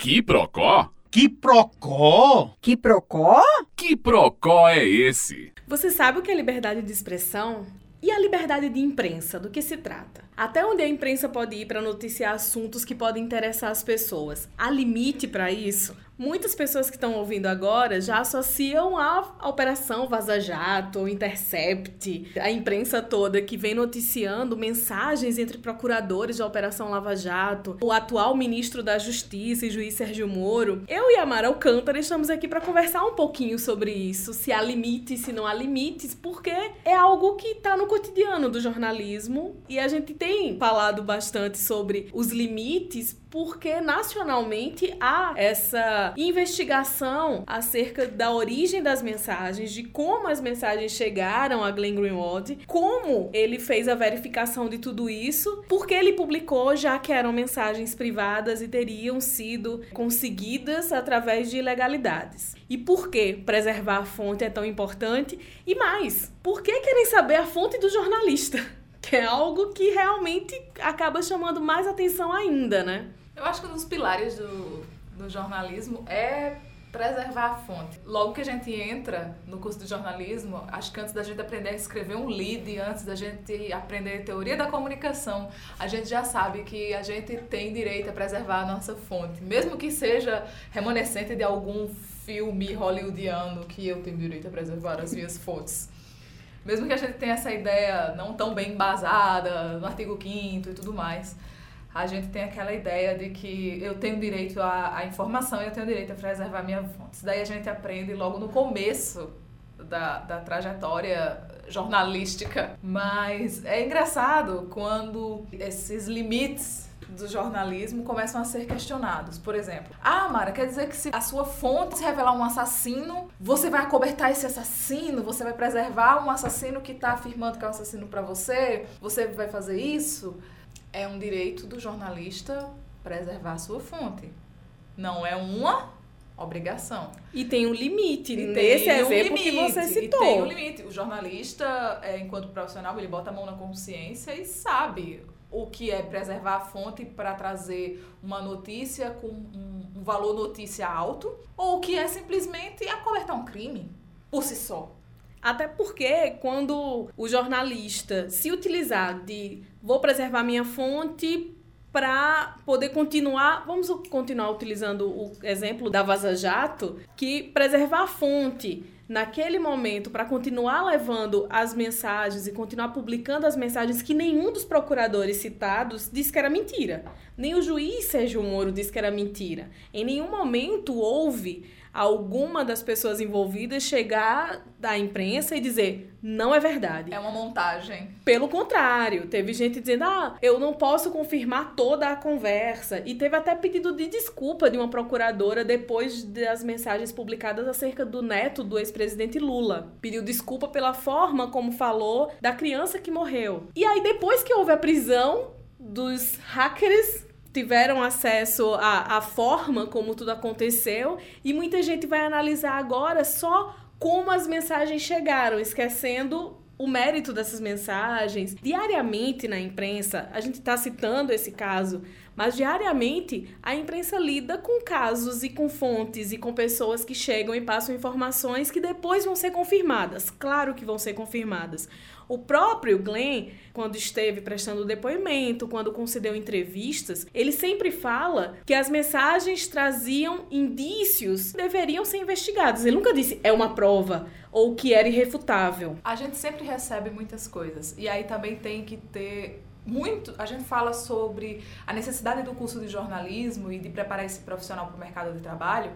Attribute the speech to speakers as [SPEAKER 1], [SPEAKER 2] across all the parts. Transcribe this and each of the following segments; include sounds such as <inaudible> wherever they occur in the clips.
[SPEAKER 1] Que procó?
[SPEAKER 2] Que procó?
[SPEAKER 3] Que procó?
[SPEAKER 1] Que procó é esse?
[SPEAKER 4] Você sabe o que é liberdade de expressão? E a liberdade de imprensa, do que se trata? Até onde a imprensa pode ir para noticiar assuntos que podem interessar as pessoas? Há limite para isso? Muitas pessoas que estão ouvindo agora já associam a Operação Vaza Jato, Intercept, a imprensa toda que vem noticiando mensagens entre procuradores da Operação Lava Jato, o atual ministro da Justiça e juiz Sérgio Moro. Eu e a Mara Alcântara estamos aqui para conversar um pouquinho sobre isso, se há limites, se não há limites, porque é algo que está no cotidiano do jornalismo e a gente tem falado bastante sobre os limites porque nacionalmente há essa investigação acerca da origem das mensagens, de como as mensagens chegaram a Glenn Greenwald, como ele fez a verificação de tudo isso, porque ele publicou já que eram mensagens privadas e teriam sido conseguidas através de ilegalidades. E por que preservar a fonte é tão importante? E mais, por que querem saber a fonte do jornalista? <laughs> Que é algo que realmente acaba chamando mais atenção ainda, né?
[SPEAKER 5] Eu acho que um dos pilares do, do jornalismo é preservar a fonte. Logo que a gente entra no curso de jornalismo, acho que antes da gente aprender a escrever um lead, antes da gente aprender teoria da comunicação, a gente já sabe que a gente tem direito a preservar a nossa fonte, mesmo que seja remanescente de algum filme hollywoodiano que eu tenho direito a preservar as minhas <laughs> fontes. Mesmo que a gente tenha essa ideia não tão bem embasada no artigo 5 e tudo mais a gente tem aquela ideia de que eu tenho direito à, à informação e eu tenho direito a preservar minha fonte. Isso daí a gente aprende logo no começo da, da trajetória jornalística. Mas é engraçado quando esses limites do jornalismo começam a ser questionados. Por exemplo, ah, Mara, quer dizer que se a sua fonte se revelar um assassino, você vai acobertar esse assassino? Você vai preservar um assassino que está afirmando que é um assassino para você? Você vai fazer isso? É um direito do jornalista preservar a sua fonte. Não é uma obrigação.
[SPEAKER 4] E tem um limite e nesse exemplo um limite, que você citou.
[SPEAKER 5] E tem um limite. O jornalista, é, enquanto profissional, ele bota a mão na consciência e sabe o que é preservar a fonte para trazer uma notícia com um, um valor notícia alto ou o que é simplesmente acobertar um crime por si só.
[SPEAKER 4] Até porque quando o jornalista se utilizar de vou preservar minha fonte para poder continuar, vamos continuar utilizando o exemplo da Vaza Jato, que preservar a fonte naquele momento para continuar levando as mensagens e continuar publicando as mensagens que nenhum dos procuradores citados disse que era mentira. Nem o juiz Sérgio Moro disse que era mentira. Em nenhum momento houve alguma das pessoas envolvidas chegar da imprensa e dizer não é verdade.
[SPEAKER 5] É uma montagem.
[SPEAKER 4] Pelo contrário, teve gente dizendo: "Ah, eu não posso confirmar toda a conversa". E teve até pedido de desculpa de uma procuradora depois das mensagens publicadas acerca do neto do ex-presidente Lula. Pediu desculpa pela forma como falou da criança que morreu. E aí depois que houve a prisão dos hackers tiveram acesso à, à forma como tudo aconteceu e muita gente vai analisar agora só como as mensagens chegaram, esquecendo o mérito dessas mensagens. Diariamente na imprensa, a gente está citando esse caso, mas diariamente a imprensa lida com casos e com fontes e com pessoas que chegam e passam informações que depois vão ser confirmadas. Claro que vão ser confirmadas. O próprio Glenn, quando esteve prestando depoimento, quando concedeu entrevistas, ele sempre fala que as mensagens traziam indícios que deveriam ser investigados. Ele nunca disse é uma prova ou que era irrefutável.
[SPEAKER 5] A gente sempre recebe muitas coisas e aí também tem que ter muito, a gente fala sobre a necessidade do curso de jornalismo e de preparar esse profissional para o mercado de trabalho,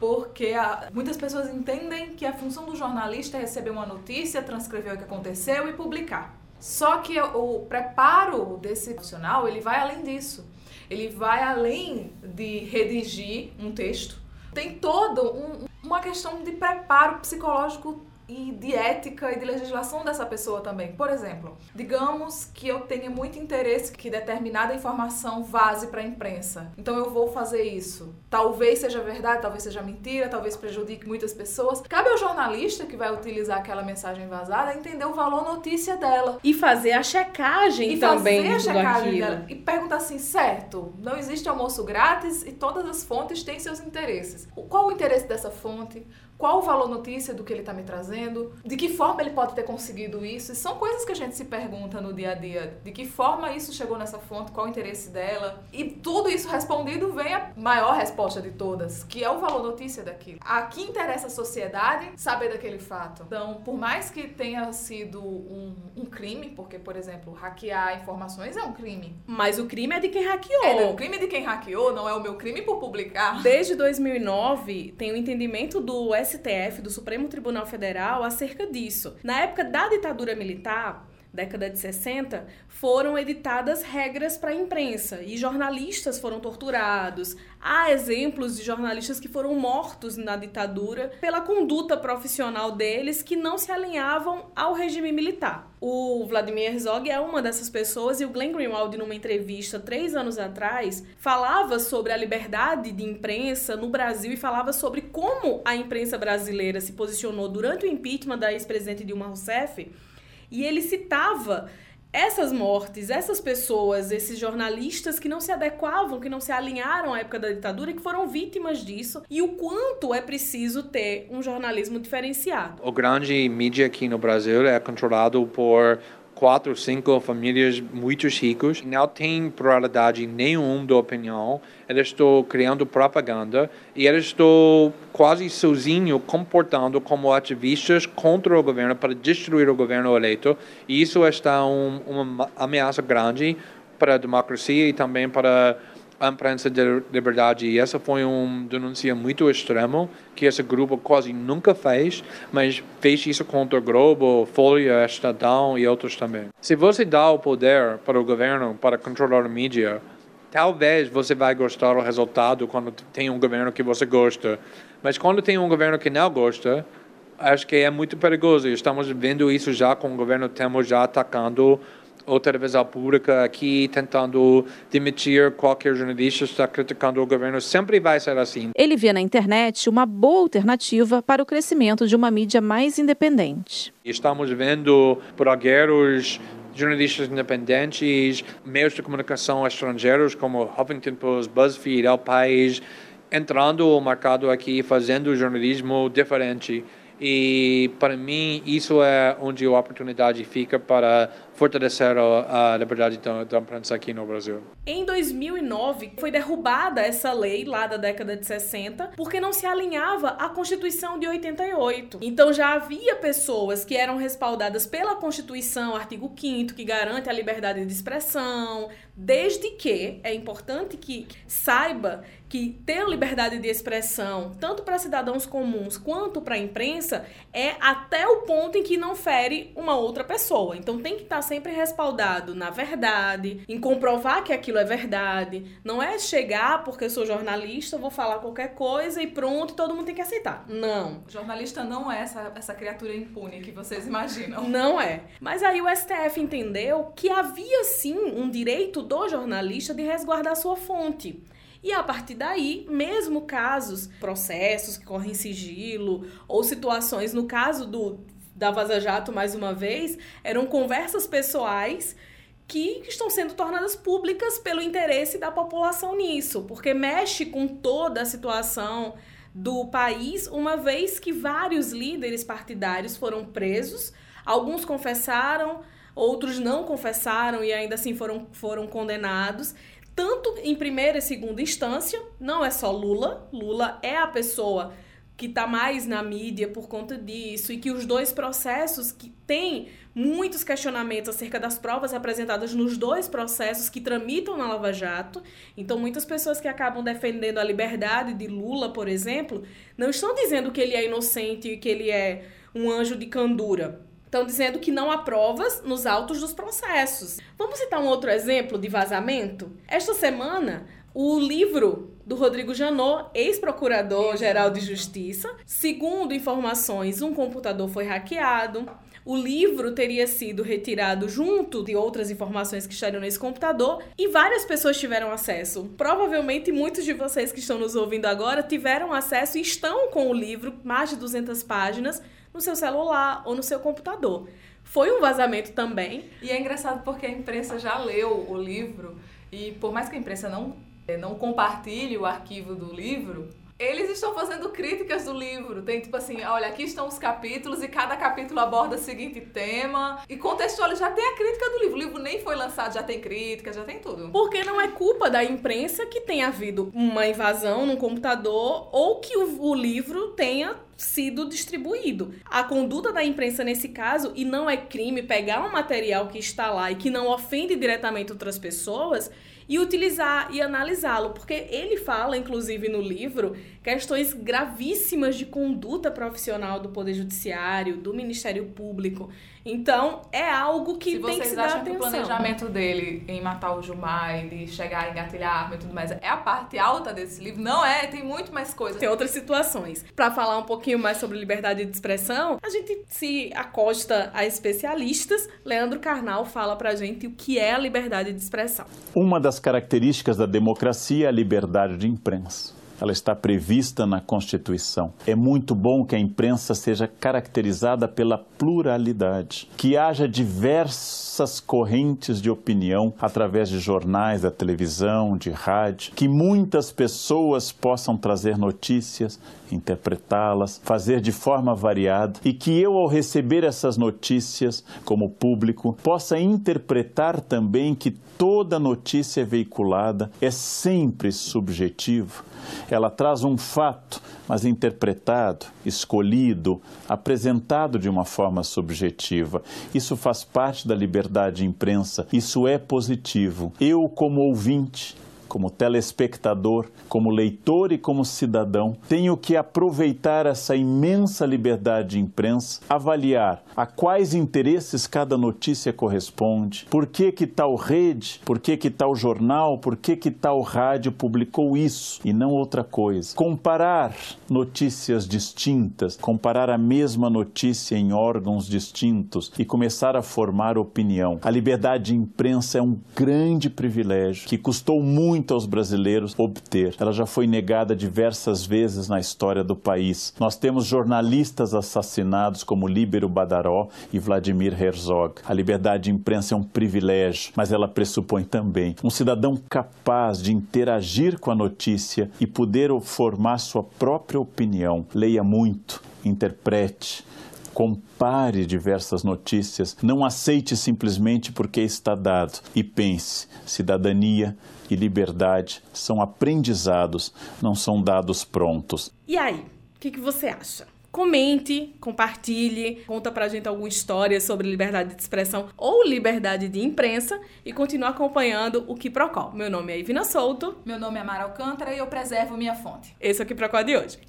[SPEAKER 5] porque a, muitas pessoas entendem que a função do jornalista é receber uma notícia, transcrever o que aconteceu e publicar. Só que o preparo desse profissional, ele vai além disso. Ele vai além de redigir um texto. Tem toda um, uma questão de preparo psicológico e de ética e de legislação dessa pessoa também. Por exemplo, digamos que eu tenha muito interesse que determinada informação vaze para a imprensa. Então eu vou fazer isso. Talvez seja verdade, talvez seja mentira, talvez prejudique muitas pessoas. Cabe ao jornalista que vai utilizar aquela mensagem vazada entender o valor notícia dela.
[SPEAKER 4] E fazer a checagem
[SPEAKER 5] E
[SPEAKER 4] também
[SPEAKER 5] fazer a checagem
[SPEAKER 4] aquilo.
[SPEAKER 5] dela. E perguntar assim, certo, não existe almoço grátis e todas as fontes têm seus interesses. Qual o interesse dessa fonte? Qual o valor notícia do que ele está me trazendo? De que forma ele pode ter conseguido isso? E são coisas que a gente se pergunta no dia a dia. De que forma isso chegou nessa fonte? Qual o interesse dela? E tudo isso respondido vem a maior resposta de todas, que é o valor notícia daquilo. A que interessa a sociedade saber daquele fato. Então, por mais que tenha sido um, um crime, porque, por exemplo, hackear informações é um crime.
[SPEAKER 4] Mas o crime é de quem hackeou.
[SPEAKER 5] É o crime de quem hackeou, não é o meu crime por publicar.
[SPEAKER 4] Desde 2009, tem o entendimento do STF, do Supremo Tribunal Federal, acerca disso. Na época da ditadura militar, década de 60, foram editadas regras para a imprensa e jornalistas foram torturados. Há exemplos de jornalistas que foram mortos na ditadura pela conduta profissional deles que não se alinhavam ao regime militar. O Vladimir Herzog é uma dessas pessoas e o Glenn Greenwald, numa entrevista três anos atrás, falava sobre a liberdade de imprensa no Brasil e falava sobre como a imprensa brasileira se posicionou durante o impeachment da ex-presidente Dilma Rousseff e ele citava essas mortes, essas pessoas, esses jornalistas que não se adequavam, que não se alinharam à época da ditadura e que foram vítimas disso, e o quanto é preciso ter um jornalismo diferenciado.
[SPEAKER 3] O grande mídia aqui no Brasil é controlado por quatro, cinco famílias muito ricas. Não tem pluralidade nenhuma da opinião. Eles estão criando propaganda e eles estão quase sozinhos comportando como ativistas contra o governo para destruir o governo eleito. E isso está um, uma ameaça grande para a democracia e também para a imprensa de liberdade. E essa foi uma denúncia muito extrema que esse grupo quase nunca fez, mas fez isso contra o Globo, Folha, Estadão e outros também. Se você dá o poder para o governo para controlar a mídia, talvez você vai gostar do resultado quando tem um governo que você gosta. Mas quando tem um governo que não gosta, acho que é muito perigoso. Estamos vendo isso já com o governo Temer já atacando a televisão pública aqui, tentando demitir qualquer jornalista que está criticando o governo. Sempre vai ser assim.
[SPEAKER 6] Ele vê na internet uma boa alternativa para o crescimento de uma mídia mais independente.
[SPEAKER 3] Estamos vendo blogueiros, jornalistas independentes, meios de comunicação estrangeiros como Huffington Post, BuzzFeed, El País, entrando no mercado aqui, fazendo jornalismo diferente. E para mim isso é onde a oportunidade fica para fortalecer a, liberdade da, da imprensa aqui no Brasil.
[SPEAKER 4] Em 2009, foi derrubada essa lei lá da década de 60, porque não se alinhava à Constituição de 88. Então já havia pessoas que eram respaldadas pela Constituição, artigo 5 que garante a liberdade de expressão, desde que é importante que saiba que ter liberdade de expressão, tanto para cidadãos comuns quanto para a imprensa, é até o ponto em que não fere uma outra pessoa. Então tem que estar sempre respaldado na verdade, em comprovar que aquilo é verdade. Não é chegar porque eu sou jornalista, vou falar qualquer coisa e pronto, todo mundo tem que aceitar. Não.
[SPEAKER 5] Jornalista não é essa, essa criatura impune que vocês imaginam.
[SPEAKER 4] Não é. Mas aí o STF entendeu que havia sim um direito do jornalista de resguardar sua fonte. E a partir daí, mesmo casos, processos que correm em sigilo, ou situações, no caso do da Vaza Jato, mais uma vez, eram conversas pessoais que estão sendo tornadas públicas pelo interesse da população nisso, porque mexe com toda a situação do país, uma vez que vários líderes partidários foram presos, alguns confessaram, outros não confessaram e ainda assim foram, foram condenados tanto em primeira e segunda instância, não é só Lula, Lula é a pessoa que está mais na mídia por conta disso, e que os dois processos que têm muitos questionamentos acerca das provas apresentadas nos dois processos que tramitam na Lava Jato. Então, muitas pessoas que acabam defendendo a liberdade de Lula, por exemplo, não estão dizendo que ele é inocente e que ele é um anjo de candura. Estão dizendo que não há provas nos autos dos processos. Vamos citar um outro exemplo de vazamento? Esta semana, O livro do Rodrigo Janot, ex-procurador-geral de Justiça. Segundo informações, um computador foi hackeado. O livro teria sido retirado junto de outras informações que estariam nesse computador e várias pessoas tiveram acesso. Provavelmente muitos de vocês que estão nos ouvindo agora tiveram acesso e estão com o livro, mais de 200 páginas, no seu celular ou no seu computador. Foi um vazamento também.
[SPEAKER 5] E é engraçado porque a imprensa já leu o livro e por mais que a imprensa não, não compartilhe o arquivo do livro, eles estão fazendo críticas do livro. Tem tipo assim, olha, aqui estão os capítulos e cada capítulo aborda o seguinte tema. E contextualiza, já tem a crítica do livro. O livro nem foi lançado, já tem crítica, já tem tudo.
[SPEAKER 4] Porque não é culpa da imprensa que tenha havido uma invasão num computador ou que o, o livro tenha sido distribuído. A conduta da imprensa nesse caso, e não é crime pegar um material que está lá e que não ofende diretamente outras pessoas, e utilizar e analisá-lo, porque ele fala, inclusive no livro, questões gravíssimas de conduta profissional do Poder Judiciário, do Ministério Público. Então, é algo que
[SPEAKER 5] se
[SPEAKER 4] tem que se dar
[SPEAKER 5] acham
[SPEAKER 4] atenção.
[SPEAKER 5] que o planejamento dele em matar o Gilmar, de chegar a engatilhar a arma e tudo mais, é a parte alta desse livro? Não é, tem muito mais coisas.
[SPEAKER 4] Tem outras situações. Para falar um pouquinho mais sobre liberdade de expressão, a gente se acosta a especialistas. Leandro Carnal fala pra gente o que é a liberdade de expressão.
[SPEAKER 7] Uma das características da democracia é a liberdade de imprensa ela está prevista na Constituição. É muito bom que a imprensa seja caracterizada pela pluralidade, que haja diversas correntes de opinião através de jornais, da televisão, de rádio, que muitas pessoas possam trazer notícias, interpretá-las, fazer de forma variada e que eu, ao receber essas notícias como público, possa interpretar também que toda notícia veiculada é sempre subjetiva. Ela traz um fato, mas interpretado, escolhido, apresentado de uma forma subjetiva. Isso faz parte da liberdade de imprensa, isso é positivo. Eu, como ouvinte, como telespectador, como leitor e como cidadão, tenho que aproveitar essa imensa liberdade de imprensa, avaliar a quais interesses cada notícia corresponde, por que que tal rede, por que que tal jornal, por que que tal rádio publicou isso e não outra coisa. Comparar notícias distintas, comparar a mesma notícia em órgãos distintos e começar a formar opinião. A liberdade de imprensa é um grande privilégio que custou muito muito aos brasileiros obter. Ela já foi negada diversas vezes na história do país. Nós temos jornalistas assassinados como Líbero Badaró e Vladimir Herzog. A liberdade de imprensa é um privilégio, mas ela pressupõe também um cidadão capaz de interagir com a notícia e poder formar sua própria opinião. Leia muito, interprete, compare diversas notícias, não aceite simplesmente porque está dado e pense: cidadania e liberdade são aprendizados, não são dados prontos.
[SPEAKER 4] E aí, o que, que você acha? Comente, compartilhe, conta pra gente alguma história sobre liberdade de expressão ou liberdade de imprensa e continue acompanhando o Que Procol. Meu nome é Ivina Souto.
[SPEAKER 5] Meu nome é Mara Alcântara e eu preservo minha fonte.
[SPEAKER 4] Esse é o Que Procol de hoje.